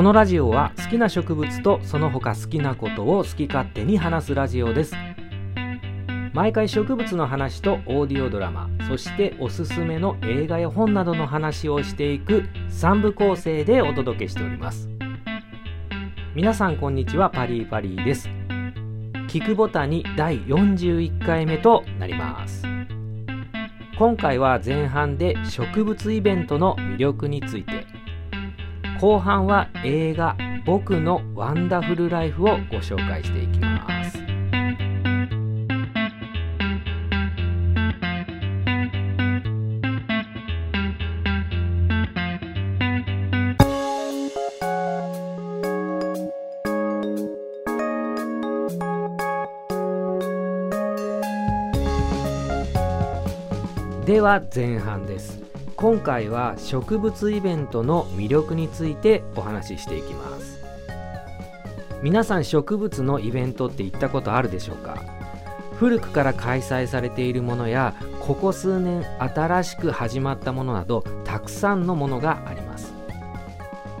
このラジオは好きな植物とその他好きなことを好き勝手に話すラジオです。毎回植物の話とオーディオドラマそしておすすめの映画や本などの話をしていく3部構成でお届けしております。皆さんこんにちはパリーパリーです。聞くボタに第41回目となります。今回は前半で植物イベントの魅力について後半は映画「僕のワンダフルライフ」をご紹介していきます。では前半です。今回は植物イベントの魅力についてお話ししていきます。皆さん植物のイベントって行ったことあるでしょうか？古くから開催されているものやここ数年新しく始まったものなどたくさんのものがあります。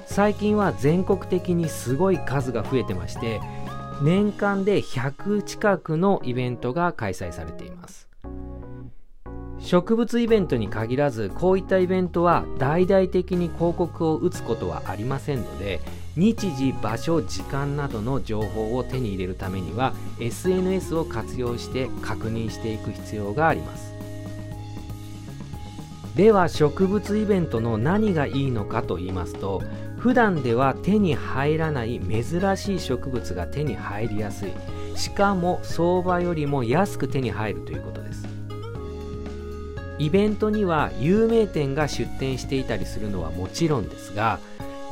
最近は全国的にすごい数が増えてまして年間で100近くのイベントが開催されています。植物イベントに限らずこういったイベントは大々的に広告を打つことはありませんので日時場所時間などの情報を手に入れるためには SNS を活用して確認していく必要があります。では植物イベントの何がいいのかと言いますと普段では手に入らない珍しい植物が手に入りやすい。しかも相場よりも安く手に入るということです。イベントには有名店が出店していたりするのはもちろんですが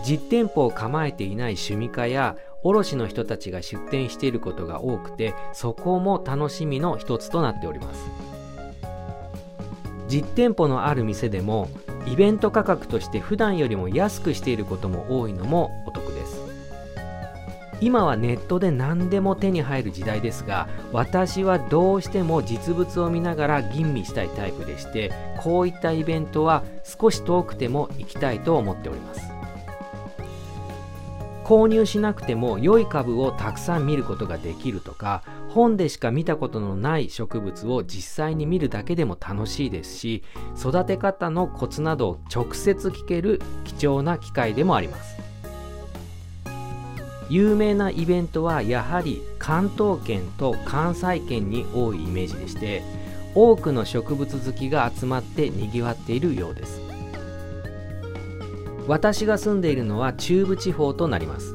実店舗を構えていない趣味家や卸の人たちが出店していることが多くてそこも楽しみの一つとなっております。実店舗のある店でもイベント価格として普段よりも安くしていることも多いのもお得です。今はネットで何でも手に入る時代ですが私はどうしても実物を見ながら吟味したいタイプでしてこういったイベントは少し遠くても行きたいと思っております。購入しなくても良い株をたくさん見ることができるとか本でしか見たことのない植物を実際に見るだけでも楽しいですし育て方のコツなどを直接聞ける貴重な機会でもあります。有名なイベントはやはり関東圏と関西圏に多いイメージでして多くの植物好きが集まってにぎわっているようです。私が住んでいるのは中部地方となります。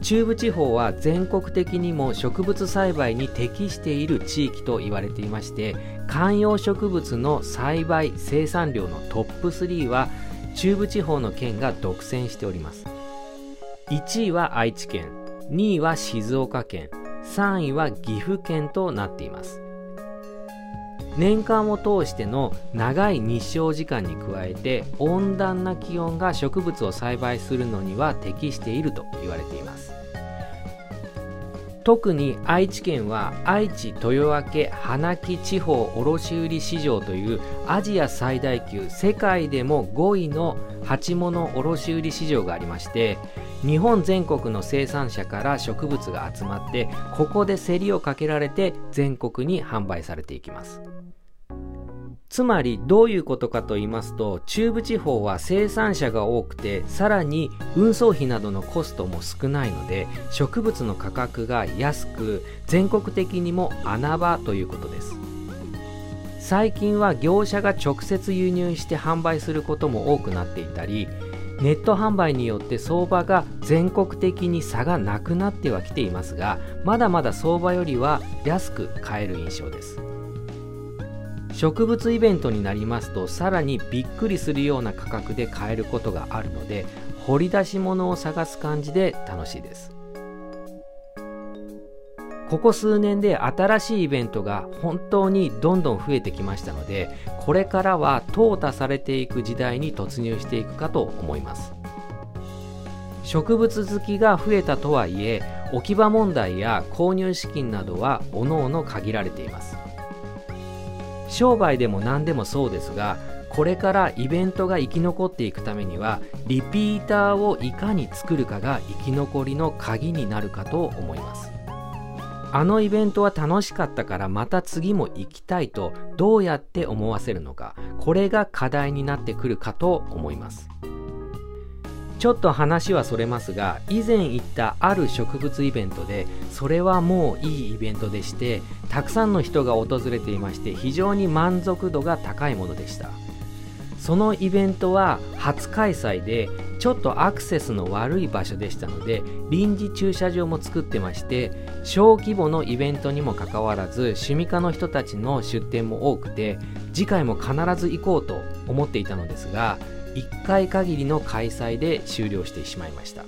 中部地方は全国的にも植物栽培に適している地域と言われていまして観葉植物の栽培生産量のトップ3は中部地方の県が独占しております。1位は愛知県2位は静岡県3位は岐阜県となっています。年間を通しての長い日照時間に加えて温暖な気温が植物を栽培するのには適していると言われています。特に愛知県は愛知豊明花木地方卸売市場というアジア最大級世界でも5位の鉢物卸売市場がありまして日本全国の生産者から植物が集まってここで競りをかけられて全国に販売されていきます。つまりどういうことかと言いますと中部地方は生産者が多くてさらに運送費などのコストも少ないので植物の価格が安く全国的にも穴場ということです。最近は業者が直接輸入して販売することも多くなっていたりネット販売によって相場が全国的に差がなくなってはきていますがまだまだ相場よりは安く買える印象です。植物イベントになりますとさらにびっくりするような価格で買えることがあるので掘り出し物を探す感じで楽しいです。ここ数年で新しいイベントが本当にどんどん増えてきましたのでこれからは淘汰されていく時代に突入していくかと思います。植物好きが増えたとはいえ置き場問題や購入資金などは各々限られています。商売でも何でもそうですがこれからイベントが生き残っていくためにはリピーターをいかに作るかが生き残りの鍵になるかと思います。あのイベントは楽しかったからまた次も行きたいとどうやって思わせるのかこれが課題になってくるかと思います。ちょっと話はそれますが以前行ったある植物イベントでそれはもういいイベントでしてたくさんの人が訪れていまして非常に満足度が高いものでした。そのイベントは初開催でちょっとアクセスの悪い場所でしたので臨時駐車場も作ってまして小規模のイベントにもかかわらず趣味家の人たちの出店も多くて次回も必ず行こうと思っていたのですが1回限りの開催で終了してしまいました。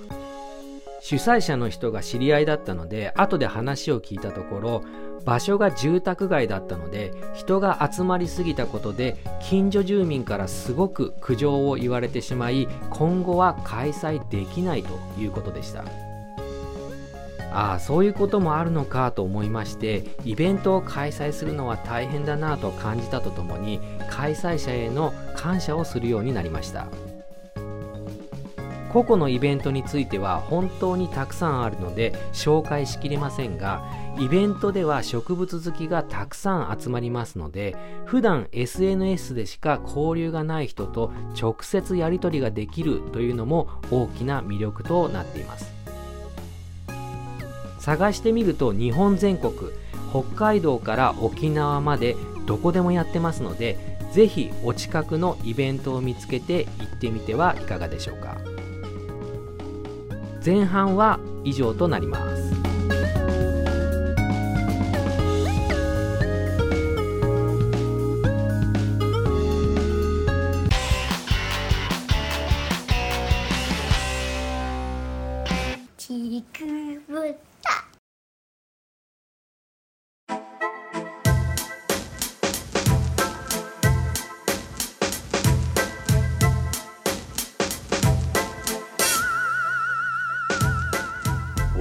主催者の人が知り合いだったので後で話を聞いたところ場所が住宅街だったので人が集まりすぎたことで近所住民からすごく苦情を言われてしまい今後は開催できないということでした。ああそういうこともあるのかと思いましてイベントを開催するのは大変だなと感じたとともに開催者への感謝をするようになりました。個々のイベントについては本当にたくさんあるので紹介しきれませんがイベントでは植物好きがたくさん集まりますので普段 SNS でしか交流がない人と直接やり取りができるというのも大きな魅力となっています。探してみると日本全国北海道から沖縄までどこでもやってますのでぜひお近くのイベントを見つけて行ってみてはいかがでしょうか。前半は以上となります。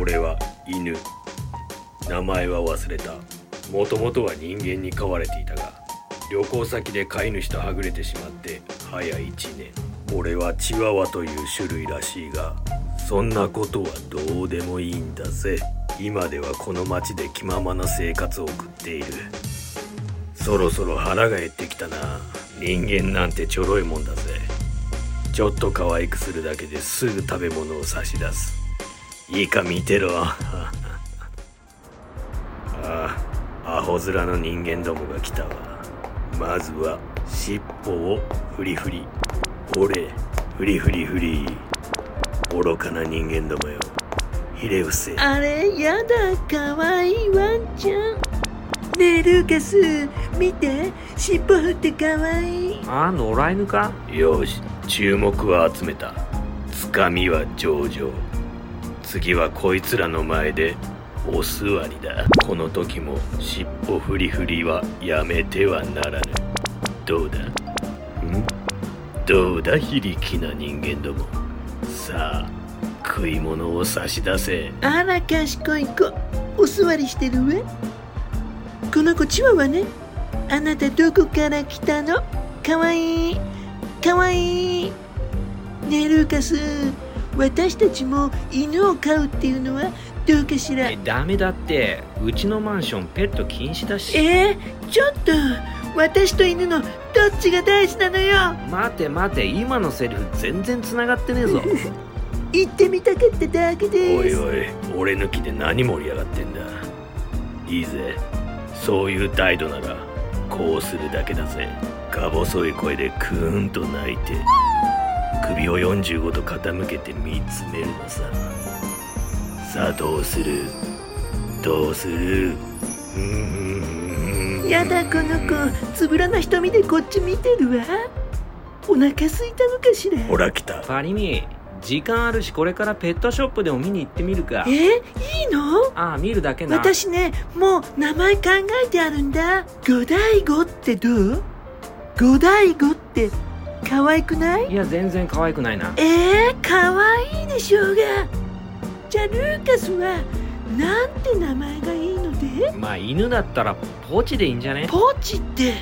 俺は犬。名前は忘れた。もともとは人間に飼われていたが旅行先で飼い主とはぐれてしまって早1年。俺はチワワという種類らしいがそんなことはどうでもいいんだぜ。今ではこの町で気ままな生活を送っている。そろそろ腹が減ってきたな。人間なんてちょろいもんだぜ。ちょっと可愛くするだけですぐ食べ物を差し出す。いいか見てろ。ああアホ面の人間どもが来たわ。まずは尻尾をフリフリ。俺フリフリフリ。愚かな人間どもよ。ひれ伏せ。あれやだかわいいワンちゃん。ねえルーカス見て。尻尾振ってかわいい。あ野良犬か？よし注目は集めた。つかみは上々次はこいつらの前でお座りだ。この時も尻尾フリフリはやめてはならぬ。どうだ？ん？どうだ非力な人間ども？さあ食い物を差し出せ。あら賢い子お座りしてるわ。この子チワワね。あなたどこから来たの？かわいい。かわいい。ねえルー。カス私たちも犬を飼うっていうのはどうかしら？えダメだって。うちのマンションペット禁止だし。えー、ちょっと私と犬のどっちが大事なのよ？待て待て今のセリフ全然繋がってねえぞ。行ってみたかっただけです。おいおい俺抜きで何盛り上がってんだ。いいぜ。そういう態度ならこうするだけだぜ。か細い声でクーンと泣いて首を45度傾けて見つめるのさ。さあどうする？どうする？やだこの子。つぶらな瞳でこっち見てるわ。お腹空いたのかしら？ほら来た。パリミ時間あるしこれからペットショップでも見に行ってみるか。えいいの？ああ見るだけな。私ねもう名前考えてあるんだ。五大悟ってどう？五大悟って可愛くない？いや全然可愛くないな。えー、可愛いでしょうが。じゃあルーカスはなんて名前がいいので？まあ犬だったらポチでいいんじゃね？ポチって？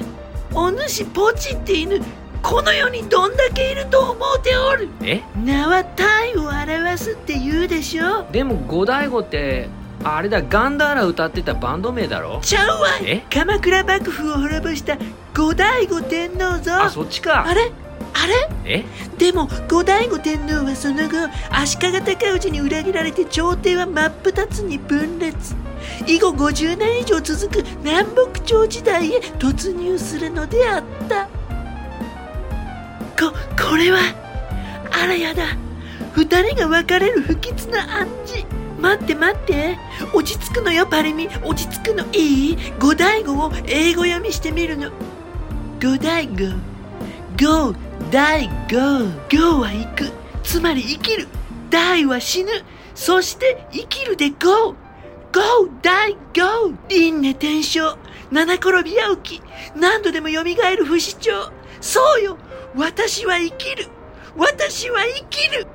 お主ポチって犬？この世にどんだけいると思うておる？え？名は体を表すって言うでしょ？でも五醍醐ってあれだガンダーラ歌ってたバンド名だろ？ちゃうわい。え？鎌倉幕府を滅ぼした後醍醐天皇ぞあそっちか。あれ？あれ？え？でも後醍醐天皇はその後足利尊氏に裏切られて朝廷は真っ二つに分裂。以後50年以上続く南北朝時代へ突入するのであった。ここれは？あらやだ。二人が別れる不吉な暗示。待って待って。落ち着くのよパリミ。落ち着くのいい？五醍醐を英語読みしてみるの。五醍醐五大五五は行く。つまり生きる。大は死ぬ。そして生きるで五。五大五。輪廻転生。七転び八起き。何度でも蘇る不死鳥。そうよ。私は生きる。私は生きる。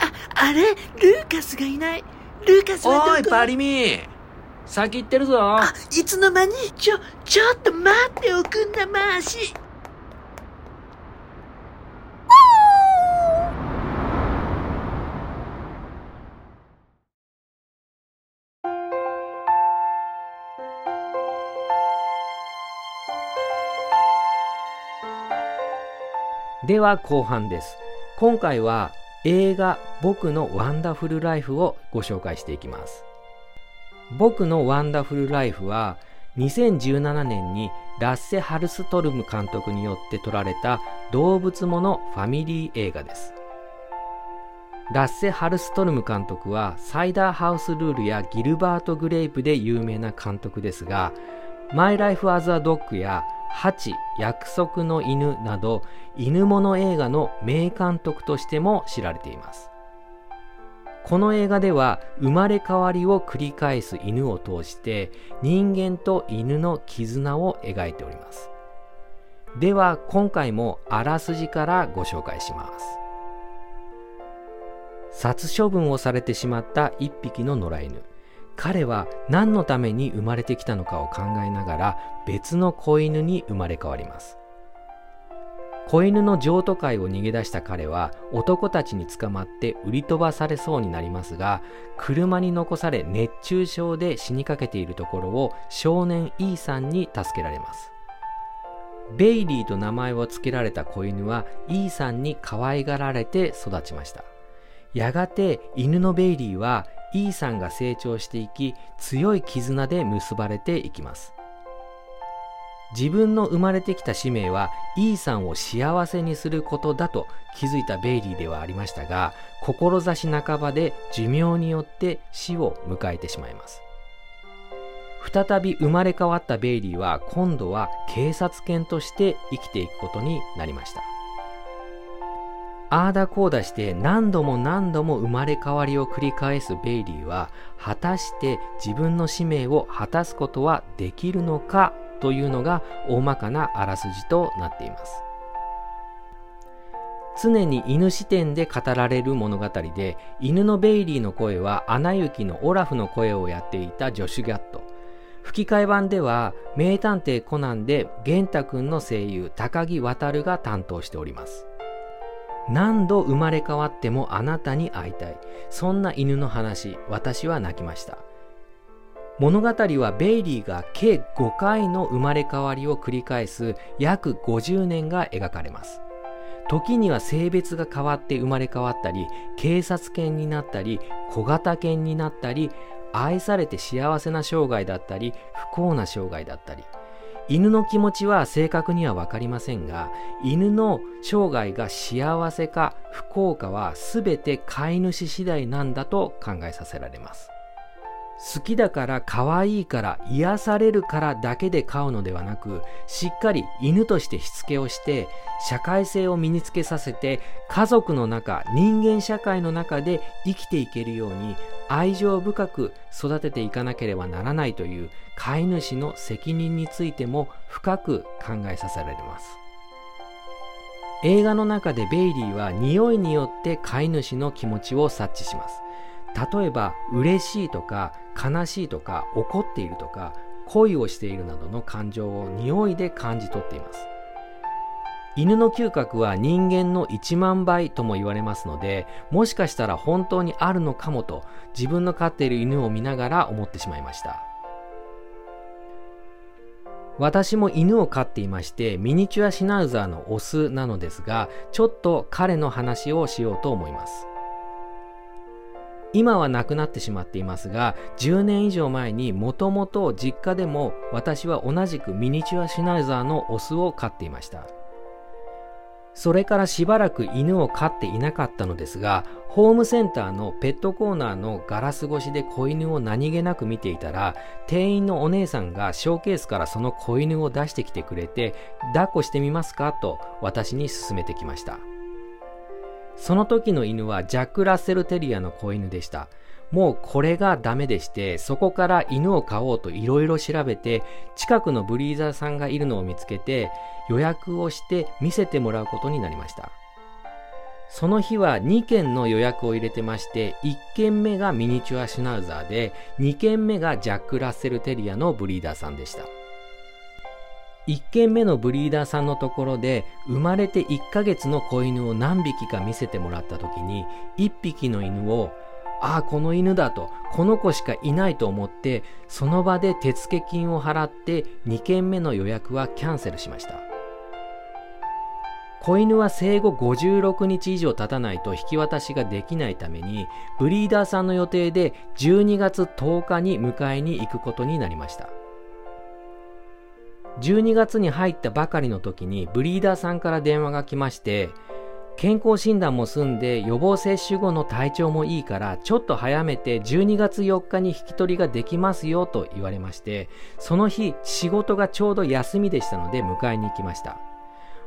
ああれ？ルーカスがいない。ルーカスはどこ？おいパリミ先行ってるぞ。あいつの間に？ちょちょっと待っておくんなましでは後半です。今回は映画「僕のワンダフルライフ」をご紹介していきます。僕のワンダフルライフは2017年にラッセ・ハルストルム監督によって撮られた動物ものファミリー映画です。ラッセ・ハルストルム監督はサイダーハウスルールやギルバート・グレイプで有名な監督ですがマイ・ライフ・アズ・ア・ドッグやハチ、約束の犬など犬物映画の名監督としても知られています。この映画では生まれ変わりを繰り返す犬を通して人間と犬の絆を描いております。では今回もあらすじからご紹介します。殺処分をされてしまった一匹の野良犬。彼は何のために生まれてきたのかを考えながら別の子犬に生まれ変わります。子犬の譲渡会を逃げ出した彼は男たちに捕まって売り飛ばされそうになりますが車に残され熱中症で死にかけているところを少年 E さんに助けられます。ベイリーと名前を付けられた子犬は E さんに可愛がられて育ちました。やがて犬のベイリーは E さんが成長していき強い絆で結ばれていきます。自分の生まれてきた使命は E さんを幸せにすることだと気づいたベイリーではありましたが志半ばで寿命によって死を迎えてしまいます。再び生まれ変わったベイリーは今度は警察犬として生きていくことになりました。ああだこうだして何度も何度も生まれ変わりを繰り返すベイリーは果たして自分の使命を果たすことはできるのかというのが大まかなあらすじとなっています。常に犬視点で語られる物語で犬のベイリーの声はアナ雪のオラフの声をやっていたジョシュ・ギャット。吹き替え版では名探偵コナンで玄太くんの声優高木渉が担当しております。何度生まれ変わってもあなたに会いたい。そんな犬の話、私は泣きました。物語はベイリーが計5回の生まれ変わりを繰り返す約50年が描かれます。時には性別が変わって生まれ変わったり、警察犬になったり、小型犬になったり、愛されて幸せな生涯だったり、不幸な生涯だったり。犬の気持ちは正確には分かりませんが犬の生涯が幸せか不幸かは全て飼い主次第なんだと考えさせられます。好きだから可愛いから癒されるからだけで飼うのではなくしっかり犬としてしつけをして社会性を身につけさせて家族の中人間社会の中で生きていけるように愛情深く育てていかなければならないという飼い主の責任についても深く考えさせられます。映画の中でベイリーは匂いによって飼い主の気持ちを察知します。例えば嬉しいとか悲しいとか怒っているとか恋をしているなどの感情を匂いで感じ取っています。犬の嗅覚は人間の1万倍とも言われますのでもしかしたら本当にあるのかもと自分の飼っている犬を見ながら思ってしまいました。私も犬を飼っていましてミニチュアシナウザーのオスなのですがちょっと彼の話をしようと思います。今は亡くなってしまっていますが10年以上前にもともと実家でも私は同じくミニチュアシュナウザーのオスを飼っていました。それからしばらく犬を飼っていなかったのですがホームセンターのペットコーナーのガラス越しで子犬を何気なく見ていたら店員のお姉さんがショーケースからその子犬を出してきてくれて抱っこしてみますか？と私に勧めてきました。その時の犬はジャック・ラッセル・テリアの子犬でした。もうこれがダメでして、そこから犬を飼おうといろいろ調べて、近くのブリーザーさんがいるのを見つけて、予約をして見せてもらうことになりました。その日は2件の予約を入れてまして、1件目がミニチュアシュナウザーで、2件目がジャック・ラッセル・テリアのブリーダーさんでした。1軒目のブリーダーさんのところで生まれて1ヶ月の子犬を何匹か見せてもらった時に1匹の犬をああこの犬だとこの子しかいないと思ってその場で手付金を払って2軒目の予約はキャンセルしました。子犬は生後56日以上経たないと引き渡しができないためにブリーダーさんの予定で12月10日に迎えに行くことになりました。12月に入ったばかりの時にブリーダーさんから電話が来まして健康診断も済んで予防接種後の体調もいいからちょっと早めて12月4日に引き取りができますよと言われましてその日仕事がちょうど休みでしたので迎えに行きました。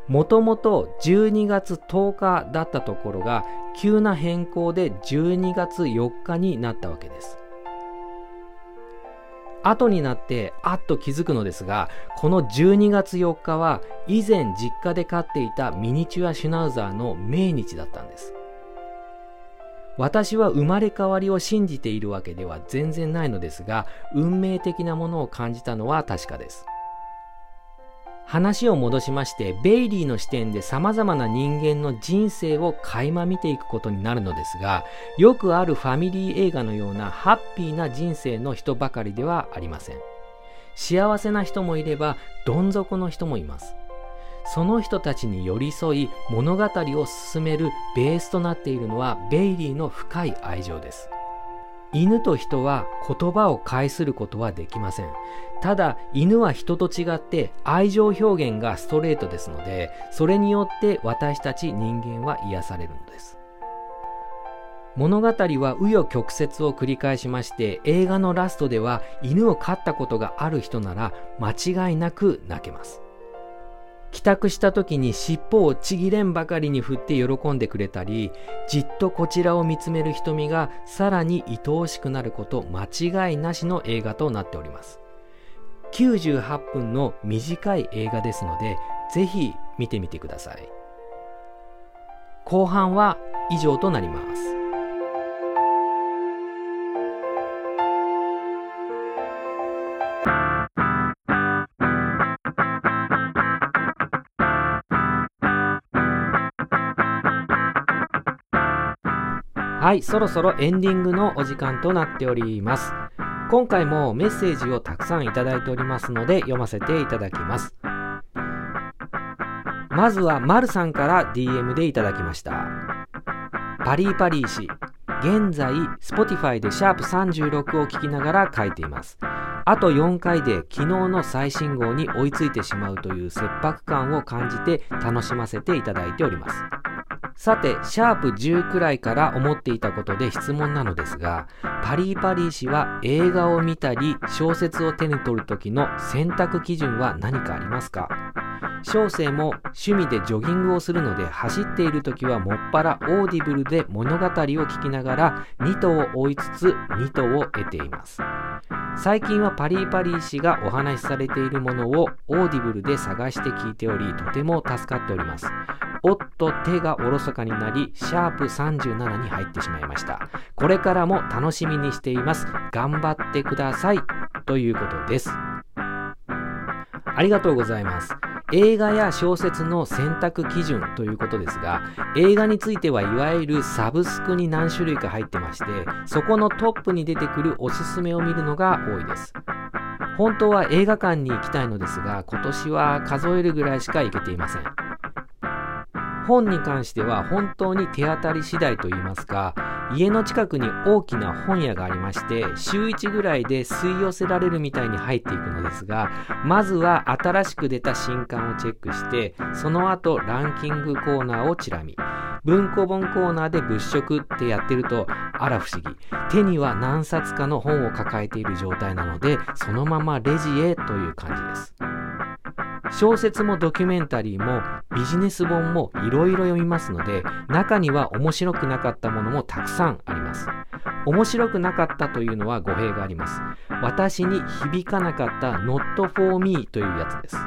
もともと12月10日だったところが急な変更で12月4日になったわけです。後になってあっと気づくのですが、この12月4日は以前実家で飼っていたミニチュアシュナウザーの命日だったんです。私は生まれ変わりを信じているわけでは全然ないのですが、運命的なものを感じたのは確かです。話を戻しまして、ベイリーの視点で様々な人間の人生を垣間見ていくことになるのですが、よくあるファミリー映画のようなハッピーな人生の人ばかりではありません。幸せな人もいれば、どん底の人もいます。その人たちに寄り添い物語を進めるベースとなっているのはベイリーの深い愛情です。犬と人は言葉を介することはできません。ただ、犬は人と違って愛情表現がストレートですので、それによって私たち人間は癒されるのです。物語は紆余曲折を繰り返しまして、映画のラストでは犬を飼ったことがある人なら間違いなく泣けます。帰宅した時に尻尾をちぎれんばかりに振って喜んでくれたり、じっとこちらを見つめる瞳がさらに愛おしくなること間違いなしの映画となっております。98分の短い映画ですので、ぜひ見てみてください。後半は以上となります。はい、そろそろエンディングのお時間となっております。今回もメッセージをたくさんいただいておりますので読ませていただきます。まずは、まるさんから DM でいただきました。パリーパリー氏、現在、Spotify でシャープ36を聞きながら書いています。あと4回で昨日の最新号に追いついてしまうという切迫感を感じて楽しませていただいております。さて、シャープ10くらいから思っていたことで質問なのですが、パリーパリー氏は映画を見たり小説を手に取る時の選択基準は何かありますか？小生も趣味でジョギングをするので走っている時はもっぱらオーディブルで物語を聞きながら2兎を追いつつ2兎を得ています。最近はパリーパリー氏がお話しされているものをオーディブルで探して聞いておりとても助かっております。おっと手がおろそかになりシャープ37に入ってしまいました。これからも楽しみにしています。頑張ってください。ということです。ありがとうございます。映画や小説の選択基準ということですが映画についてはいわゆるサブスクに何種類か入ってましてそこのトップに出てくるおすすめを見るのが多いです。本当は映画館に行きたいのですが今年は数えるぐらいしか行けていません。本に関しては本当に手当たり次第といいますか家の近くに大きな本屋がありまして週1ぐらいで吸い寄せられるみたいに入っていくのですがまずは新しく出た新刊をチェックしてその後ランキングコーナーをチラ見。文庫本コーナーで物色ってやってるとあら不思議。手には何冊かの本を抱えている状態なのでそのままレジへという感じです。小説もドキュメンタリーもビジネス本もいろいろ読みますので中には面白くなかったものもたくさんあります。面白くなかったというのは語弊があります。私に響かなかった not for me というやつです。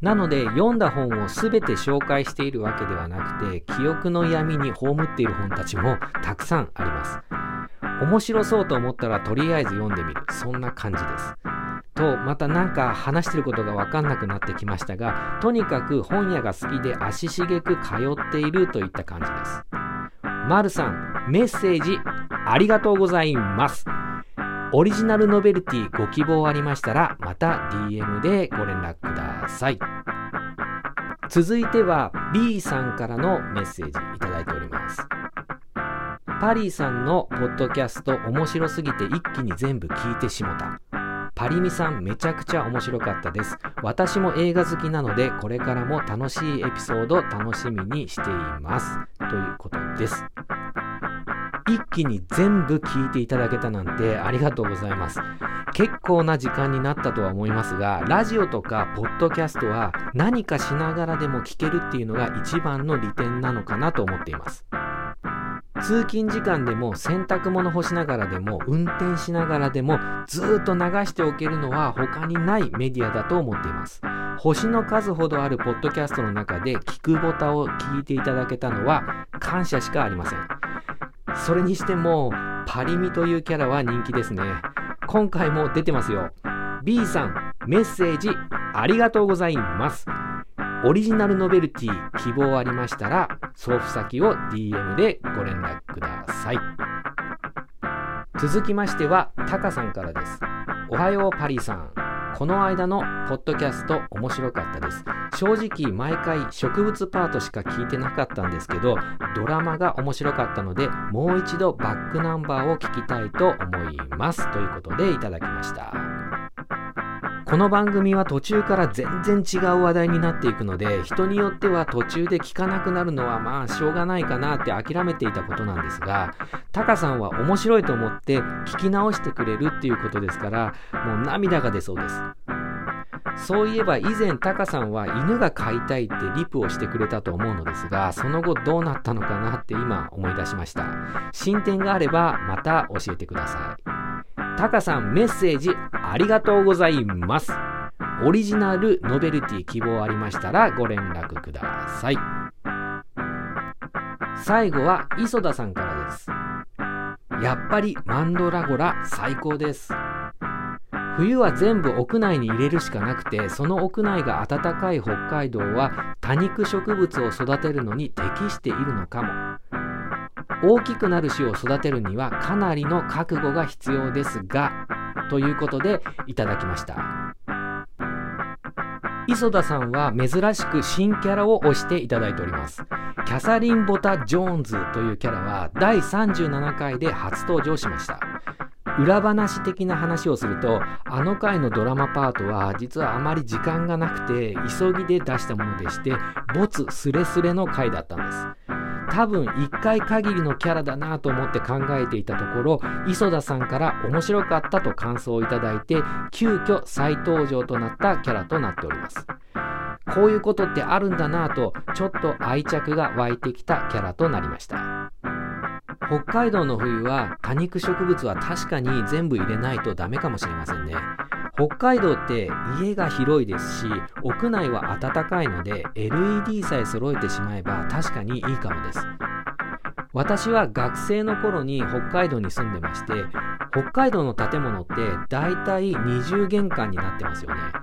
なので読んだ本を全て紹介しているわけではなくて記憶の闇に葬っている本たちもたくさんあります。面白そうと思ったらとりあえず読んでみる。そんな感じです。とまたなんか話してることが分かんなくなってきましたがとにかく本屋が好きで足しげく通っているといった感じです。まるさんメッセージありがとうございます。オリジナルノベルティご希望ありましたらまた DM でご連絡ください。続いては B さんからのメッセージいただいております。パリーさんのポッドキャスト面白すぎて一気に全部聞いてしもた。パリミさんめちゃくちゃ面白かったです。私も映画好きなのでこれからも楽しいエピソード楽しみにしています。ということです。一気に全部聞いていただけたなんてありがとうございます。結構な時間になったとは思いますがラジオとかポッドキャストは何かしながらでも聞けるっていうのが一番の利点なのかなと思っています。通勤時間でも洗濯物干しながらでも運転しながらでもずっと流しておけるのは他にないメディアだと思っています。星の数ほどあるポッドキャストの中で聞くボタンを聞いていただけたのは感謝しかありません。それにしてもパリミというキャラは人気ですね。今回も出てますよ。B さんメッセージありがとうございます。オリジナルノベルティ希望ありましたら送付先を DM でご連絡ください。続きましてはタカさんからです。おはようパリさん。この間のポッドキャスト面白かったです。正直毎回植物パートしか聞いてなかったんですけどドラマが面白かったのでもう一度バックナンバーを聞きたいと思います。ということでいただきました。この番組は途中から全然違う話題になっていくので人によっては途中で聞かなくなるのはまあしょうがないかなって諦めていたことなんですがタカさんは面白いと思って聞き直してくれるっていうことですからもう涙が出そうです。そういえば以前タカさんは犬が飼いたいってリプをしてくれたと思うのですがその後どうなったのかなって今思い出しました。進展があればまた教えてください。タカさんメッセージありがとうございます。オリジナルノベルティ希望ありましたらご連絡ください。最後は磯田さんからです。やっぱりマンドラゴラ最高です。冬は全部屋内に入れるしかなくてその屋内が暖かい北海道は多肉植物を育てるのに適しているのかも。大きくなる種を育てるにはかなりの覚悟が必要ですがということでいただきました。磯田さんは珍しく新キャラを推していただいております。キャサリン・ボタ・ジョーンズというキャラは第37回で初登場しました。裏話的な話をするとあの回のドラマパートは実はあまり時間がなくて急ぎで出したものでしてボツスレスレの回だったんです。多分1回限りのキャラだなと思って考えていたところ磯田さんから面白かったと感想をいただいて急遽再登場となったキャラとなっております。こういうことってあるんだなとちょっと愛着が湧いてきたキャラとなりました。北海道の冬は多肉植物は確かに全部入れないとダメかもしれませんね。北海道って家が広いですし屋内は暖かいので LED さえ揃えてしまえば確かにいいかもです。私は学生の頃に北海道に住んでまして北海道の建物って大体二重玄関になってますよね。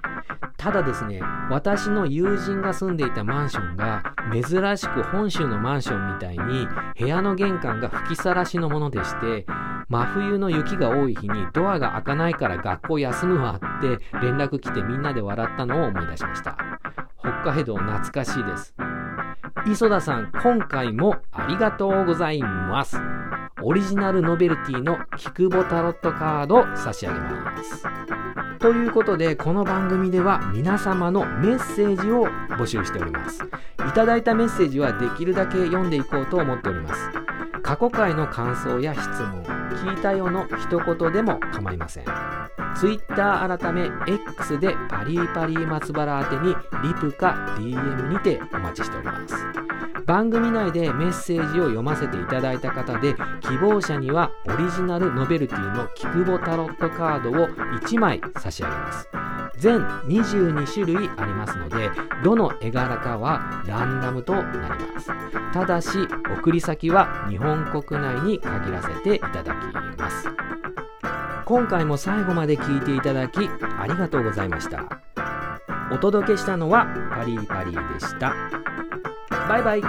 ただですね私の友人が住んでいたマンションが珍しく本州のマンションみたいに部屋の玄関が吹きさらしのものでして真冬の雪が多い日にドアが開かないから学校休むわって連絡来てみんなで笑ったのを思い出しました。北海道懐かしいです。磯田さん今回もありがとうございます。オリジナルノベルティのキクボタロットカードを差し上げます。ということでこの番組では皆様のメッセージを募集しております。いただいたメッセージはできるだけ読んでいこうと思っております。過去回の感想や質問聞いたよの一言でも構いません。Twitter 改め X でパリーパリー松原宛てにリプか DM にてお待ちしております。番組内でメッセージを読ませていただいた方で希望者にはオリジナルノベルティのキクボタロットカードを1枚差し上げます。全22種類ありますのでどの絵柄かはランダムとなります。ただし送り先は日本国内に限らせていただきます。今回も最後まで聞いていただきありがとうございました。お届けしたのはパリパリでした。バイバイ。